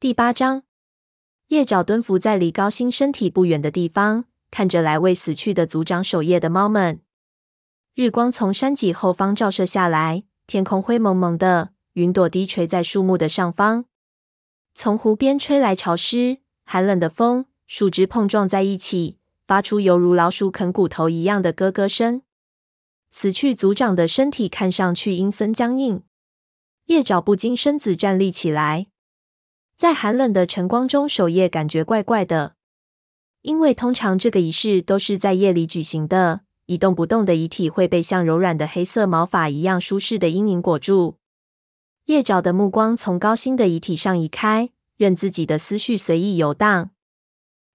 第八章，叶爪蹲伏在离高星身体不远的地方，看着来为死去的族长守夜的猫们。日光从山脊后方照射下来，天空灰蒙蒙的，云朵低垂在树木的上方。从湖边吹来潮湿、寒冷的风，树枝碰撞在一起，发出犹如老鼠啃骨头一样的咯咯声。死去族长的身体看上去阴森僵硬，叶爪不禁身子站立起来。在寒冷的晨光中守夜，感觉怪怪的。因为通常这个仪式都是在夜里举行的，一动不动的遗体会被像柔软的黑色毛发一样舒适的阴影裹住。叶爪的目光从高星的遗体上移开，任自己的思绪随意游荡。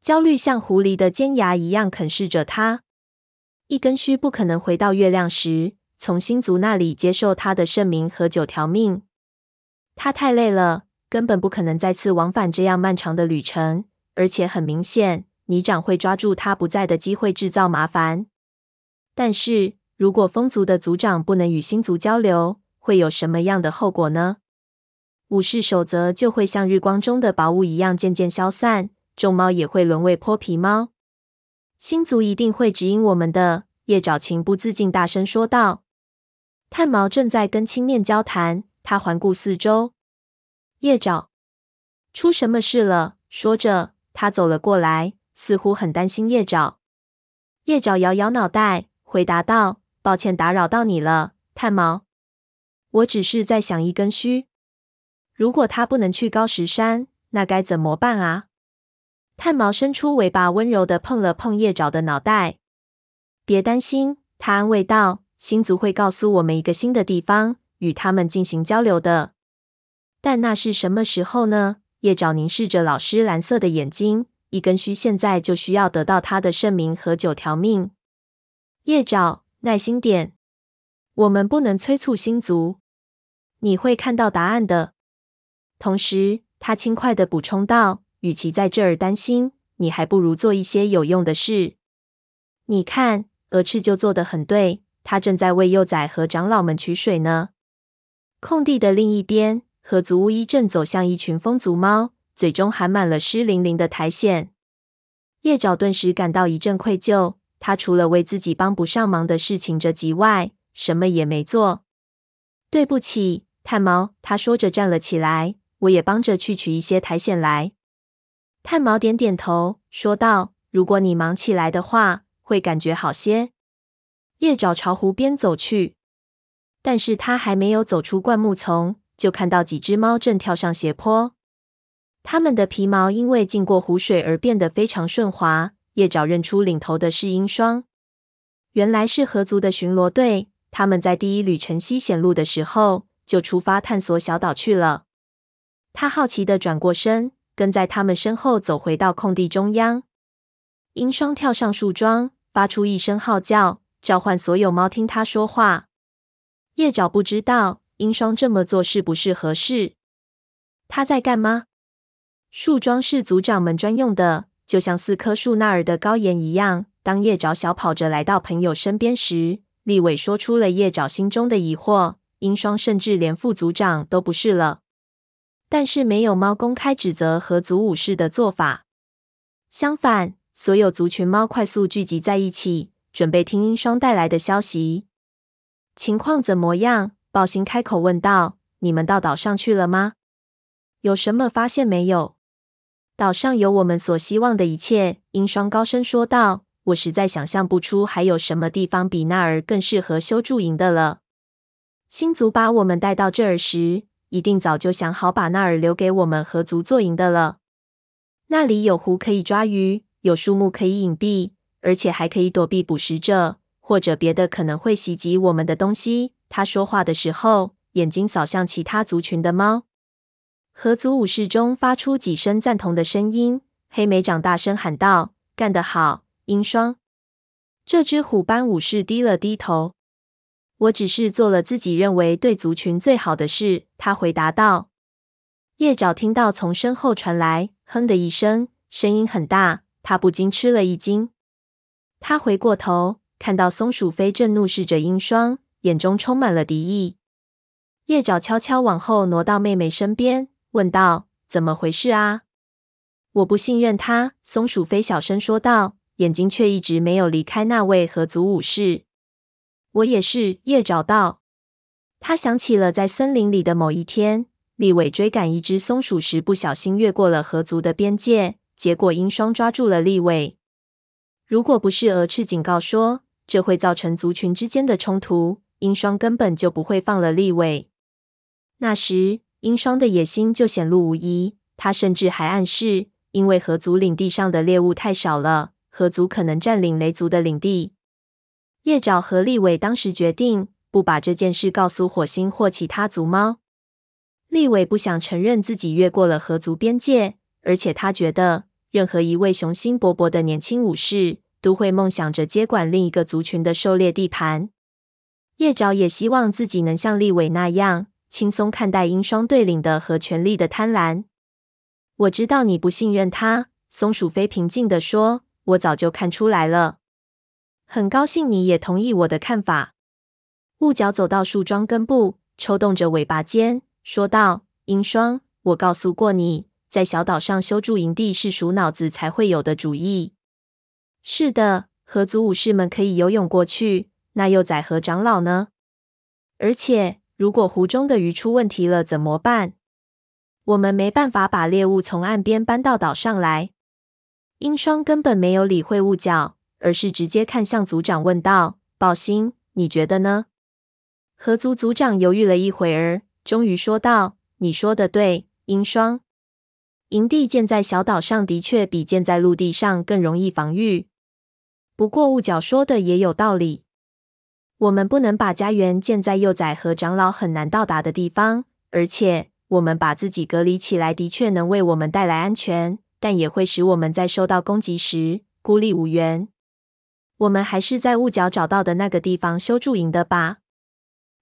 焦虑像狐狸的尖牙一样啃噬着他。一根须不可能回到月亮时，从星族那里接受他的圣名和九条命。他太累了。根本不可能再次往返这样漫长的旅程，而且很明显，泥掌会抓住他不在的机会制造麻烦。但是如果风族的族长不能与星族交流，会有什么样的后果呢？武士守则就会像日光中的薄雾一样渐渐消散，众猫也会沦为泼皮猫。星族一定会指引我们的。叶爪情不自禁大声说道。炭毛正在跟青面交谈，他环顾四周。叶爪，出什么事了？说着，他走了过来，似乎很担心叶爪。叶爪摇摇脑袋，回答道：“抱歉打扰到你了，炭毛。我只是在想一根须，如果他不能去高石山，那该怎么办啊？”炭毛伸出尾巴，温柔的碰了碰叶爪的脑袋。“别担心。”他安慰道，“星族会告诉我们一个新的地方，与他们进行交流的。”但那是什么时候呢？叶爪凝视着老师蓝色的眼睛。一根须现在就需要得到他的圣名和九条命。叶爪，耐心点，我们不能催促星族。你会看到答案的。同时，他轻快地补充道：“与其在这儿担心，你还不如做一些有用的事。你看，鹅翅就做得很对，他正在为幼崽和长老们取水呢。”空地的另一边。河族巫医正走向一群风族猫，嘴中含满了湿淋淋的苔藓。叶爪顿时感到一阵愧疚，他除了为自己帮不上忙的事情着急外，什么也没做。对不起，炭毛，他说着站了起来，我也帮着去取一些苔藓来。炭毛点点头，说道：“如果你忙起来的话，会感觉好些。”叶爪朝湖边走去，但是他还没有走出灌木丛。就看到几只猫正跳上斜坡，它们的皮毛因为浸过湖水而变得非常顺滑。叶爪认出领头的是鹰双，原来是河族的巡逻队。他们在第一缕晨曦显露的时候就出发探索小岛去了。他好奇地转过身，跟在他们身后走回到空地中央。鹰双跳上树桩，发出一声号叫，召唤所有猫听他说话。叶爪不知道。英双这么做是不是合适？他在干嘛？树桩是族长们专用的，就像四棵树那儿的高岩一样。当叶爪小跑着来到朋友身边时，立伟说出了叶爪心中的疑惑：英双甚至连副族长都不是了。但是没有猫公开指责和族武士的做法，相反，所有族群猫快速聚集在一起，准备听英双带来的消息。情况怎么样？豹星开口问道：“你们到岛上去了吗？有什么发现没有？”“岛上有我们所希望的一切。”鹰双高声说道。“我实在想象不出还有什么地方比那儿更适合修驻营的了。星族把我们带到这儿时，一定早就想好把那儿留给我们合族做营的了。那里有湖可以抓鱼，有树木可以隐蔽，而且还可以躲避捕食者或者别的可能会袭击我们的东西。”他说话的时候，眼睛扫向其他族群的猫。合族武士中发出几声赞同的声音。黑莓长大声喊道：“干得好，鹰霜！”这只虎斑武士低了低头。“我只是做了自己认为对族群最好的事。”他回答道。叶爪听到从身后传来“哼”的一声，声音很大，他不禁吃了一惊。他回过头，看到松鼠飞正怒视着鹰霜。眼中充满了敌意。叶爪悄悄往后挪到妹妹身边，问道：“怎么回事啊？我不信任他。”松鼠飞小声说道，眼睛却一直没有离开那位河族武士。我也是，叶爪道。他想起了在森林里的某一天，利尾追赶一只松鼠时不小心越过了河族的边界，结果鹰双抓住了利尾。如果不是鹅翅警告说这会造成族群之间的冲突，鹰霜根本就不会放了立伟。那时，鹰霜的野心就显露无遗。他甚至还暗示，因为河族领地上的猎物太少了，河族可能占领雷族的领地。叶爪和立伟当时决定不把这件事告诉火星或其他族猫。立伟不想承认自己越过了河族边界，而且他觉得。任何一位雄心勃勃的年轻武士都会梦想着接管另一个族群的狩猎地盘。叶爪也希望自己能像利尾那样轻松看待鹰双对领的和权力的贪婪。我知道你不信任他，松鼠飞平静地说：“我早就看出来了。很高兴你也同意我的看法。”雾角走到树桩根部，抽动着尾巴尖，说道：“鹰双，我告诉过你。”在小岛上修筑营地是鼠脑子才会有的主意。是的，河族武士们可以游泳过去，那幼崽和长老呢？而且，如果湖中的鱼出问题了怎么办？我们没办法把猎物从岸边搬到岛上来。英双根本没有理会雾角，而是直接看向族长问道：“宝星，你觉得呢？”河族族长犹豫了一会儿，终于说道：“你说的对，英双。”营地建在小岛上的确比建在陆地上更容易防御。不过雾角说的也有道理，我们不能把家园建在幼崽和长老很难到达的地方。而且，我们把自己隔离起来的确能为我们带来安全，但也会使我们在受到攻击时孤立无援。我们还是在雾角找到的那个地方修驻营的吧？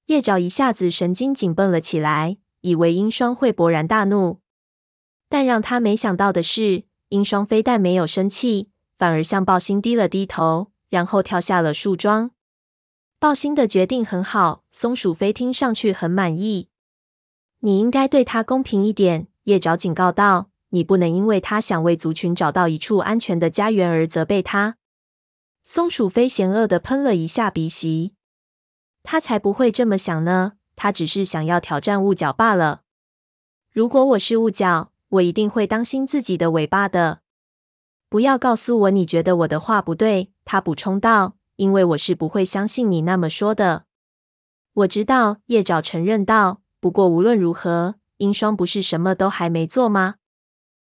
叶爪一下子神经紧绷了起来，以为鹰双会勃然大怒。但让他没想到的是，鹰双非但没有生气，反而向抱星低了低头，然后跳下了树桩。抱星的决定很好，松鼠飞听上去很满意。你应该对他公平一点，叶爪警告道。你不能因为他想为族群找到一处安全的家园而责备他。松鼠飞嫌恶的喷了一下鼻息。他才不会这么想呢，他只是想要挑战雾角罢了。如果我是雾角，我一定会当心自己的尾巴的。不要告诉我你觉得我的话不对，他补充道，因为我是不会相信你那么说的。我知道，叶爪承认道。不过无论如何，鹰双不是什么都还没做吗？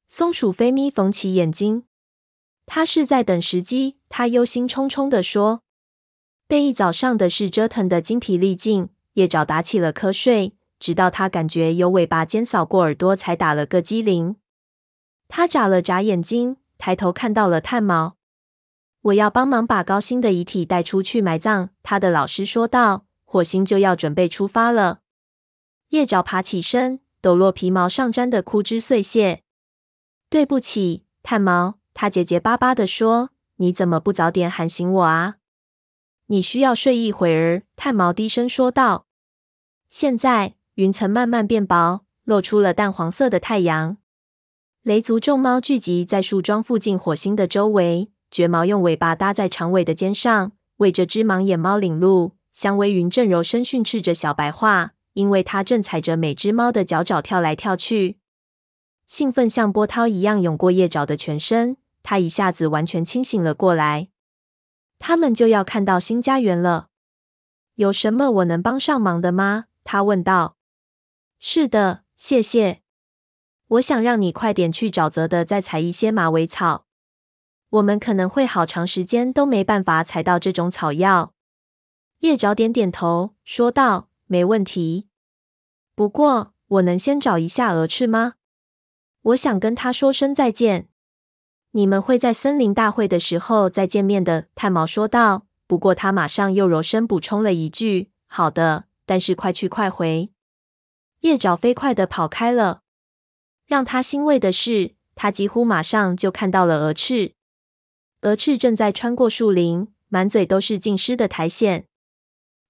松鼠飞咪缝起眼睛，他是在等时机。他忧心忡忡地说：“被一早上的事折腾得精疲力尽。”叶爪打起了瞌睡。直到他感觉有尾巴尖扫过耳朵，才打了个激灵。他眨了眨眼睛，抬头看到了炭毛。我要帮忙把高星的遗体带出去埋葬。他的老师说道：“火星就要准备出发了。”叶爪爬起身，抖落皮毛上沾的枯枝碎屑。对不起，炭毛。他结结巴巴地说：“你怎么不早点喊醒我啊？”你需要睡一会儿。炭毛低声说道：“现在。”云层慢慢变薄，露出了淡黄色的太阳。雷族众猫聚集在树桩附近火星的周围，绝毛用尾巴搭在长尾的肩上，为这只盲眼猫领路。香薇云正柔声训斥着小白话，因为它正踩着每只猫的脚爪跳来跳去。兴奋像波涛一样涌过叶爪的全身，它一下子完全清醒了过来。他们就要看到新家园了，有什么我能帮上忙的吗？他问道。是的，谢谢。我想让你快点去沼泽的再采一些马尾草。我们可能会好长时间都没办法采到这种草药。叶爪点点头，说道：“没问题。不过，我能先找一下鹅翅吗？我想跟他说声再见。你们会在森林大会的时候再见面的。”炭毛说道。不过他马上又柔声补充了一句：“好的，但是快去快回。”叶爪飞快地跑开了。让他欣慰的是，他几乎马上就看到了鹅翅。鹅翅正在穿过树林，满嘴都是浸湿的苔藓。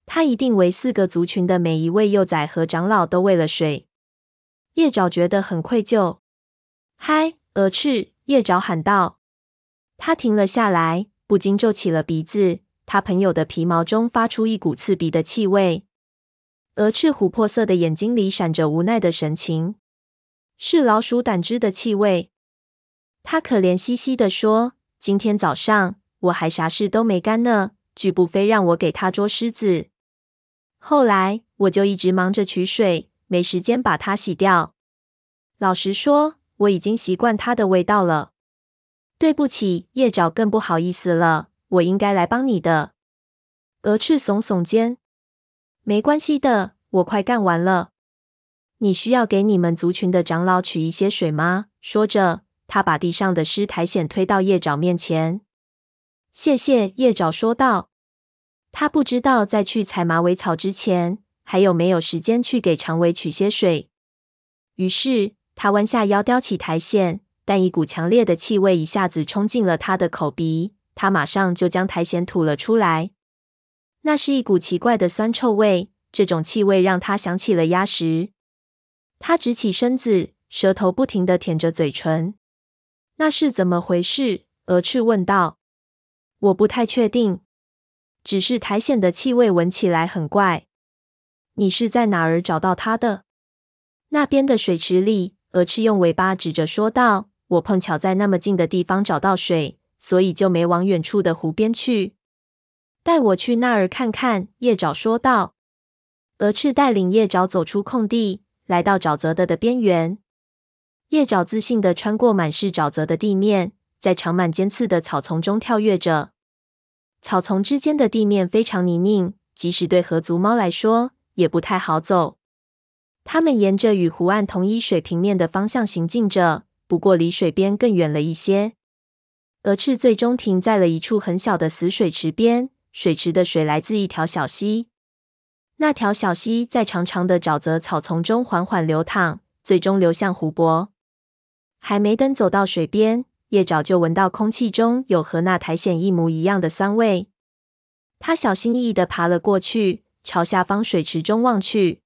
他一定为四个族群的每一位幼崽和长老都喂了水。叶爪觉得很愧疚。嗨，鹅翅！叶爪喊道。他停了下来，不禁皱起了鼻子。他朋友的皮毛中发出一股刺鼻的气味。鹅翅琥珀色的眼睛里闪着无奈的神情，是老鼠胆汁的气味。他可怜兮兮地说：“今天早上我还啥事都没干呢，巨不非让我给他捉虱子。后来我就一直忙着取水，没时间把它洗掉。老实说，我已经习惯它的味道了。对不起，叶爪更不好意思了，我应该来帮你的。”鹅翅耸耸肩：“没关系的，我快干完了。你需要给你们族群的长老取一些水吗？”说着。他把地上的湿苔藓推到叶爪面前。“谢谢。”叶爪说道。他不知道在去采马尾草之前，还有没有时间去给长尾取些水。于是他弯下腰叼起苔藓，但一股强烈的气味一下子冲进了他的口鼻。他马上就将苔藓吐了出来。那是一股奇怪的酸臭味，这种气味让他想起了鸭食。他直起身子，舌头不停地舔着嘴唇。那是怎么回事？蛾翅问道。我不太确定，只是苔藓的气味闻起来很怪。你是在哪儿找到它的？那边的水池里。蛾翅用尾巴指着说道。我碰巧在那么近的地方找到水，所以就没往远处的湖边去。带我去那儿看看。叶爪说道。蛾翅带领叶爪走出空地，来到沼泽的的边缘。叶爪自信地穿过满是沼泽的地面，在长满尖刺的草丛中跳跃着。草丛之间的地面非常泥泞，即使对河族猫来说也不太好走。它们沿着与湖岸同一水平面的方向行进着，不过离水边更远了一些。蛾翅最终停在了一处很小的死水池边，水池的水来自一条小溪。那条小溪在长长的沼泽草丛中缓缓流淌，最终流向湖泊。还没等走到水边，叶爪就闻到空气中有和那苔藓一模一样的酸味。他小心翼翼地爬了过去，朝下方水池中望去。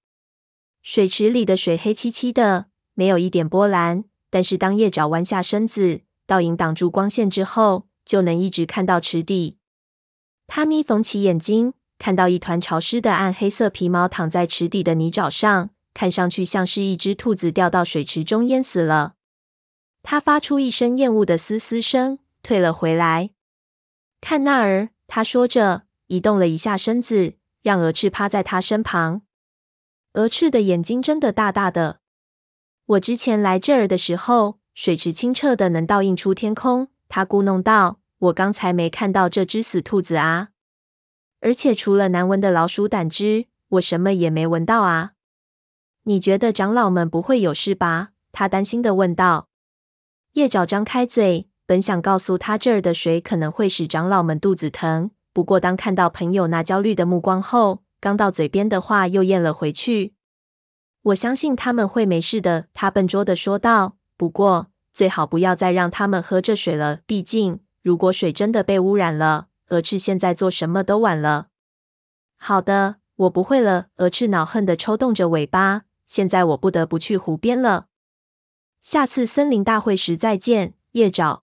水池里的水黑漆漆的，没有一点波澜。但是当叶爪弯下身子，倒影挡住光线之后，就能一直看到池底。他眯缝起眼睛，看到一团潮湿的暗黑色皮毛躺在池底的泥沼上，看上去像是一只兔子掉到水池中淹死了。他发出一声厌恶的嘶嘶声，退了回来。看那儿，他说着，移动了一下身子，让鹅翅趴在他身旁。鹅翅的眼睛睁得大大的。我之前来这儿的时候，水池清澈的能倒映出天空。他咕哝道：“我刚才没看到这只死兔子啊，而且除了难闻的老鼠胆汁，我什么也没闻到啊。你觉得长老们不会有事吧？”他担心的问道。叶爪张开嘴，本想告诉他这儿的水可能会使长老们肚子疼，不过当看到朋友那焦虑的目光后，刚到嘴边的话又咽了回去。我相信他们会没事的，他笨拙地说道。不过最好不要再让他们喝这水了，毕竟如果水真的被污染了，蛾翅现在做什么都晚了。好的，我不会了。蛾翅恼恨地抽动着尾巴。现在我不得不去湖边了。下次森林大会时再见，叶爪。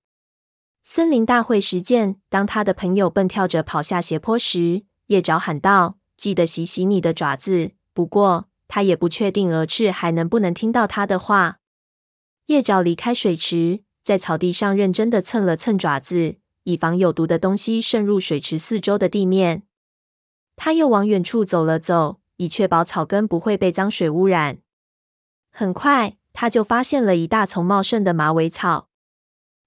森林大会时见。当他的朋友蹦跳着跑下斜坡时，叶爪喊道：“记得洗洗你的爪子。”不过他也不确定蛾翅还能不能听到他的话。叶爪离开水池，在草地上认真的蹭了蹭爪子，以防有毒的东西渗入水池四周的地面。他又往远处走了走，以确保草根不会被脏水污染。很快。他就发现了一大丛茂盛的马尾草，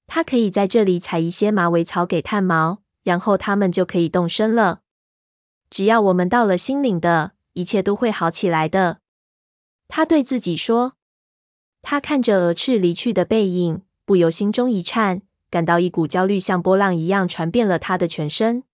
他可以在这里采一些马尾草给炭毛，然后他们就可以动身了。只要我们到了新领的，一切都会好起来的。他对自己说。他看着鹅翅离去的背影，不由心中一颤，感到一股焦虑像波浪一样传遍了他的全身。